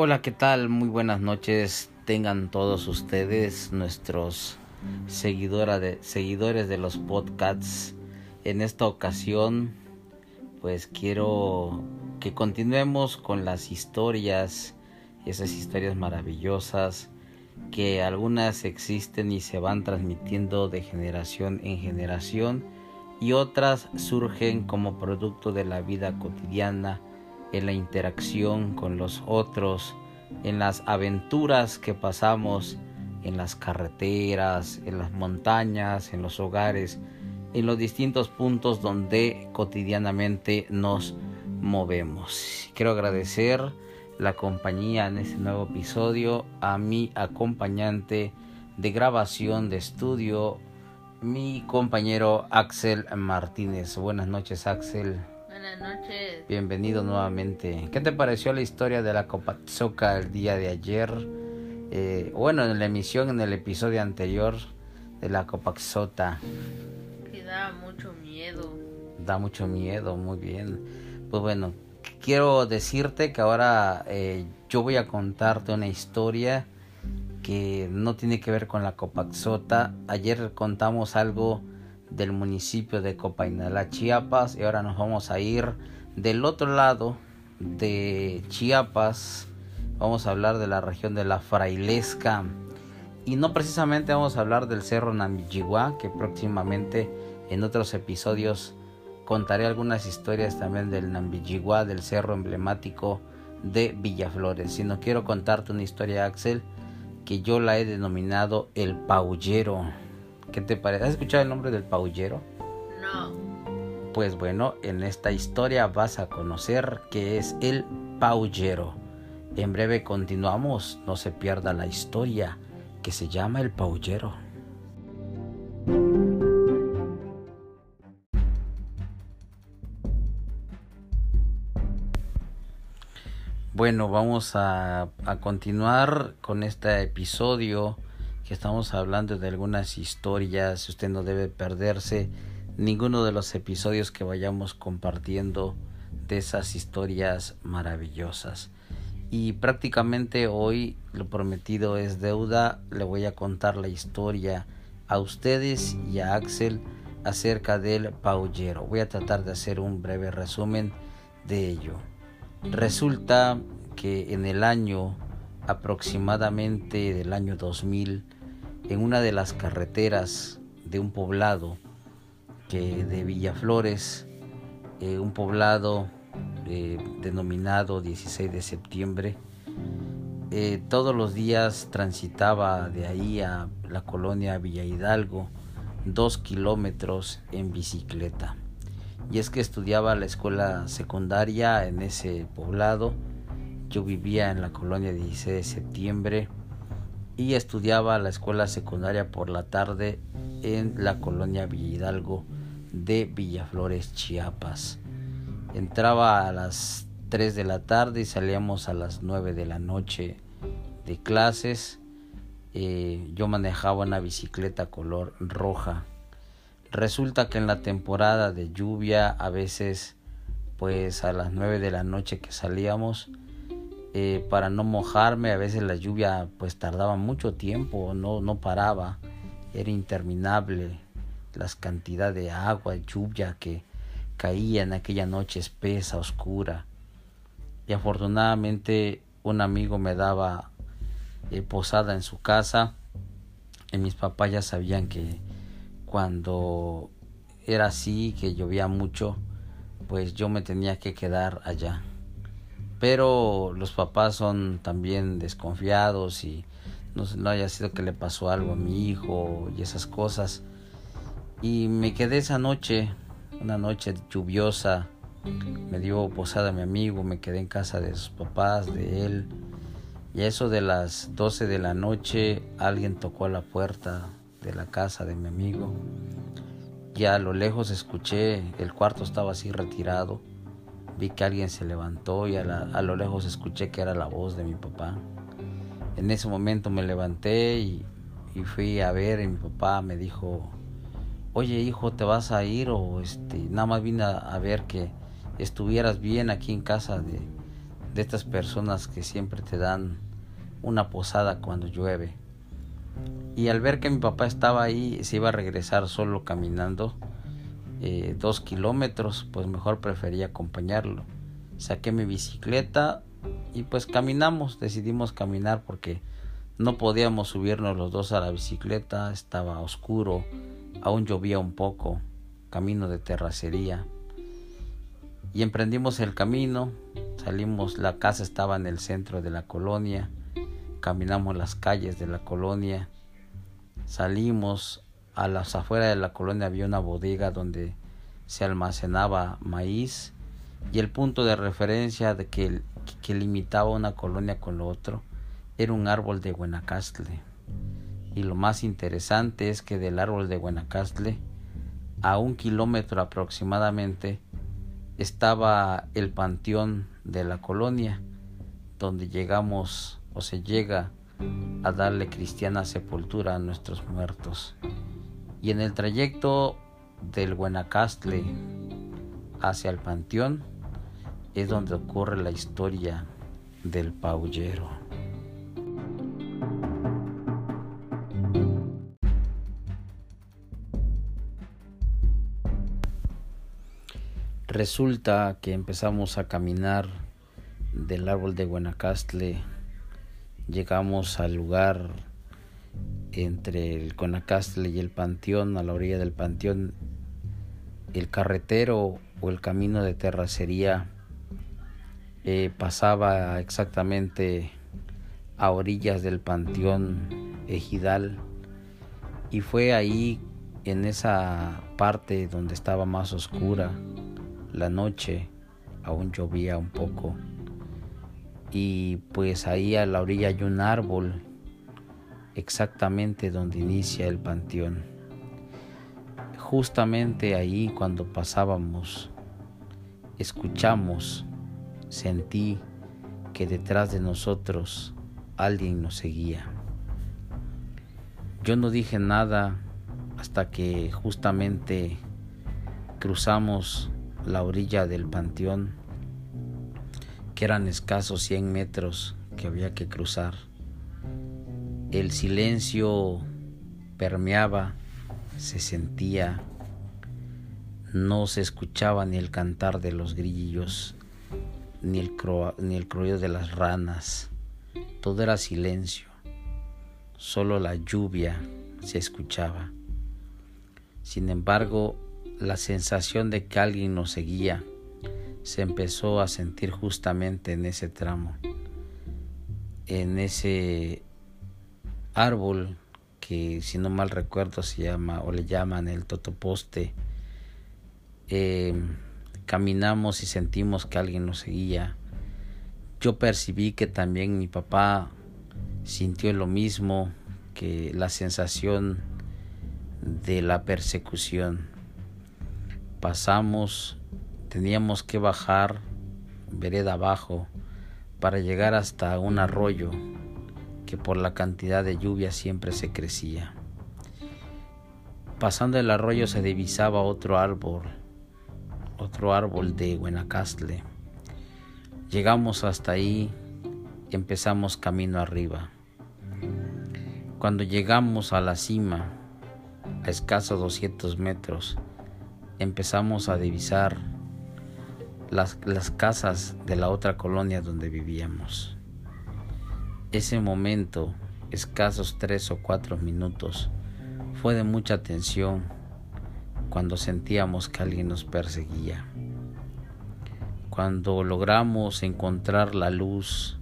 Hola, ¿qué tal? Muy buenas noches. Tengan todos ustedes nuestros seguidores de los podcasts. En esta ocasión, pues quiero que continuemos con las historias, esas historias maravillosas que algunas existen y se van transmitiendo de generación en generación y otras surgen como producto de la vida cotidiana en la interacción con los otros, en las aventuras que pasamos en las carreteras, en las montañas, en los hogares, en los distintos puntos donde cotidianamente nos movemos. Quiero agradecer la compañía en este nuevo episodio a mi acompañante de grabación de estudio, mi compañero Axel Martínez. Buenas noches, Axel. Buenas noches. Bienvenido nuevamente. ¿Qué te pareció la historia de la Copatzoca el día de ayer? Eh, bueno, en la emisión, en el episodio anterior de la Copaxota. Que da mucho miedo. Da mucho miedo, muy bien. Pues bueno, quiero decirte que ahora eh, yo voy a contarte una historia que no tiene que ver con la Copaxota. Ayer contamos algo del municipio de Copainala, Chiapas, y ahora nos vamos a ir del otro lado de Chiapas. Vamos a hablar de la región de la Frailesca. Y no precisamente vamos a hablar del Cerro Namijigua, que próximamente en otros episodios contaré algunas historias también del Nambijigua, del cerro emblemático de Villaflores, sino quiero contarte una historia, Axel, que yo la he denominado el paullero. ¿Qué te parece? ¿Has escuchado el nombre del paullero? No. Pues bueno, en esta historia vas a conocer qué es el paullero. En breve continuamos, no se pierda la historia que se llama el paullero. Bueno, vamos a, a continuar con este episodio que estamos hablando de algunas historias, usted no debe perderse ninguno de los episodios que vayamos compartiendo de esas historias maravillosas. Y prácticamente hoy lo prometido es deuda, le voy a contar la historia a ustedes y a Axel acerca del paullero. Voy a tratar de hacer un breve resumen de ello. Resulta que en el año aproximadamente del año 2000 en una de las carreteras de un poblado que de Villaflores, eh, un poblado eh, denominado 16 de septiembre, eh, todos los días transitaba de ahí a la colonia Villa Hidalgo dos kilómetros en bicicleta. Y es que estudiaba la escuela secundaria en ese poblado. Yo vivía en la colonia 16 de septiembre y estudiaba la escuela secundaria por la tarde en la colonia Villa Hidalgo de Villaflores, Chiapas. Entraba a las 3 de la tarde y salíamos a las 9 de la noche de clases. Eh, yo manejaba una bicicleta color roja. Resulta que en la temporada de lluvia a veces pues a las 9 de la noche que salíamos eh, para no mojarme. A veces la lluvia pues tardaba mucho tiempo, no, no paraba, era interminable las cantidades de agua, lluvia que caía en aquella noche espesa, oscura. Y afortunadamente un amigo me daba eh, posada en su casa y mis papás ya sabían que cuando era así, que llovía mucho, pues yo me tenía que quedar allá pero los papás son también desconfiados y no, no, haya sido que le pasó algo a mi hijo y esas cosas. Y me quedé esa noche, una noche lluviosa, me dio posada mi amigo, me quedé en casa de sus papás, de él. Y eso de las 12 de la noche alguien tocó a la puerta de la casa de mi amigo. Ya a lo lejos escuché, el cuarto estaba así retirado vi que alguien se levantó y a, lo lejos escuché que era la voz de mi papá. En ese momento me levanté y, fui a ver y mi papá me dijo, oye hijo, ¿te vas a ir? O este, nada más vine a, ver que estuvieras bien aquí en casa de, de estas personas que siempre te dan una posada cuando llueve. Y al ver que mi papá estaba ahí, se iba a regresar solo caminando eh, dos kilómetros, pues mejor prefería acompañarlo. Saqué mi bicicleta y pues caminamos, decidimos caminar porque no podíamos subirnos los dos a la bicicleta, estaba oscuro, aún llovía un poco, camino de terracería. Y emprendimos el camino, salimos, la casa estaba en el centro de la colonia, caminamos las calles de la colonia, salimos a las afueras de la colonia había una bodega donde se almacenaba maíz y el punto de referencia que, que limitaba una colonia con lo otro era un árbol de Guenacastle. Y lo más interesante es que del árbol de Guenacastle, a un kilómetro aproximadamente, estaba el panteón de la colonia, donde llegamos o se llega a darle cristiana sepultura a nuestros muertos. Y en el trayecto del Guenacastle hacia el panteón es donde ocurre la historia del paullero. Resulta que empezamos a caminar del árbol de Guenacastle, llegamos al lugar entre el Guenacastle y el panteón, a la orilla del panteón, el carretero o el camino de terracería eh, pasaba exactamente a orillas del panteón ejidal y fue ahí en esa parte donde estaba más oscura la noche aún llovía un poco y pues ahí a la orilla hay un árbol exactamente donde inicia el panteón. Justamente ahí cuando pasábamos, escuchamos, sentí que detrás de nosotros alguien nos seguía. Yo no dije nada hasta que justamente cruzamos la orilla del panteón, que eran escasos 100 metros que había que cruzar. El silencio permeaba, se sentía, no se escuchaba ni el cantar de los grillos, ni el, ni el de las ranas, todo era silencio, solo la lluvia se escuchaba. Sin embargo, la sensación de que alguien nos seguía se empezó a sentir justamente en ese tramo, en ese árbol que si no mal recuerdo se llama o le llaman el totoposte. Eh, caminamos y sentimos que alguien nos seguía. Yo percibí que también mi papá sintió lo mismo que la sensación de la persecución pasamos, teníamos que bajar vereda abajo para llegar hasta un arroyo que por la cantidad de lluvia siempre se crecía. Pasando el arroyo se divisaba otro árbol, otro árbol de Guenacastle. Llegamos hasta ahí, empezamos camino arriba. Cuando llegamos a la cima, a escasos 200 metros, empezamos a divisar las, las casas de la otra colonia donde vivíamos. Ese momento, escasos tres o cuatro minutos, fue de mucha tensión cuando sentíamos que alguien nos perseguía. Cuando logramos encontrar la luz,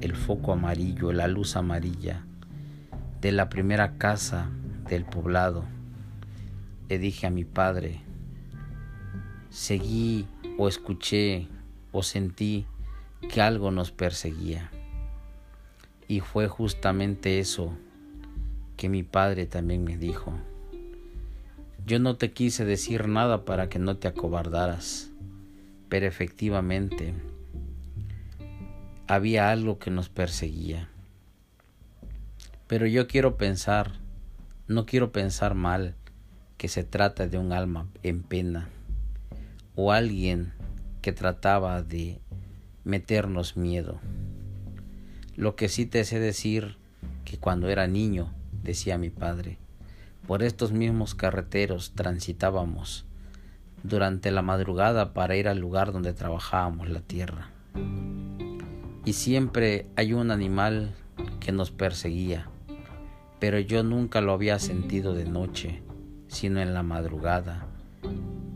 el foco amarillo, la luz amarilla de la primera casa del poblado, le dije a mi padre, seguí o escuché o sentí que algo nos perseguía. Y fue justamente eso que mi padre también me dijo. Yo no te quise decir nada para que no te acobardaras, pero efectivamente había algo que nos perseguía. Pero yo quiero pensar, no quiero pensar mal, que se trata de un alma en pena o alguien que trataba de meternos miedo. Lo que sí te sé decir que cuando era niño, decía mi padre, por estos mismos carreteros transitábamos durante la madrugada para ir al lugar donde trabajábamos la tierra. Y siempre hay un animal que nos perseguía, pero yo nunca lo había sentido de noche, sino en la madrugada,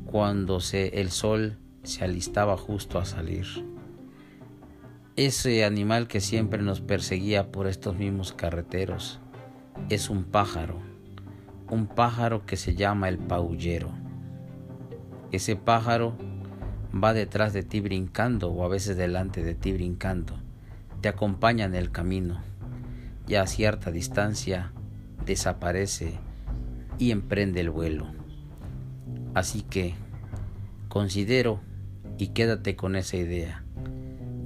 cuando se, el sol se alistaba justo a salir. Ese animal que siempre nos perseguía por estos mismos carreteros es un pájaro, un pájaro que se llama el paullero. Ese pájaro va detrás de ti brincando o a veces delante de ti brincando, te acompaña en el camino y a cierta distancia desaparece y emprende el vuelo. Así que considero y quédate con esa idea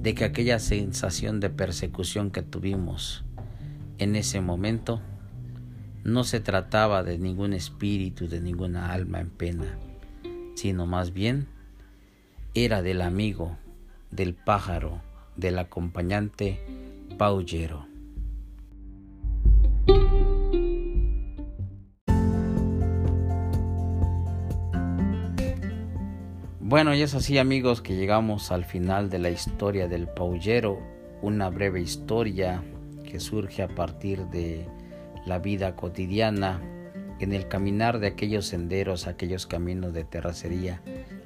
de que aquella sensación de persecución que tuvimos en ese momento no se trataba de ningún espíritu, de ninguna alma en pena, sino más bien era del amigo, del pájaro, del acompañante paullero. Bueno, y es así amigos que llegamos al final de la historia del paullero, una breve historia que surge a partir de la vida cotidiana. En el caminar de aquellos senderos, aquellos caminos de terracería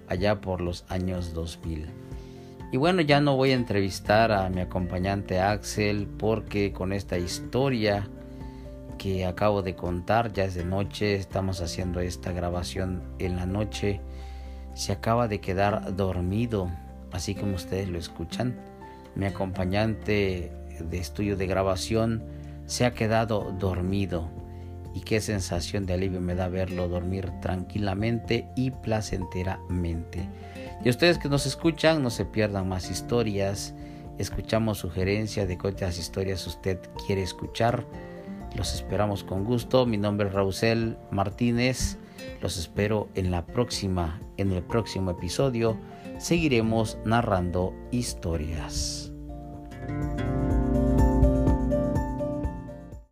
allá por los años 2000. Y bueno, ya no voy a entrevistar a mi acompañante Axel porque con esta historia que acabo de contar, ya es de noche, estamos haciendo esta grabación en la noche, se acaba de quedar dormido, así como ustedes lo escuchan. Mi acompañante de estudio de grabación se ha quedado dormido y qué sensación de alivio me da verlo dormir tranquilamente y placenteramente. Y ustedes que nos escuchan, no se pierdan más historias. Escuchamos sugerencias de qué otras historias usted quiere escuchar. Los esperamos con gusto. Mi nombre es Rausel Martínez. Los espero en la próxima, en el próximo episodio. Seguiremos narrando historias.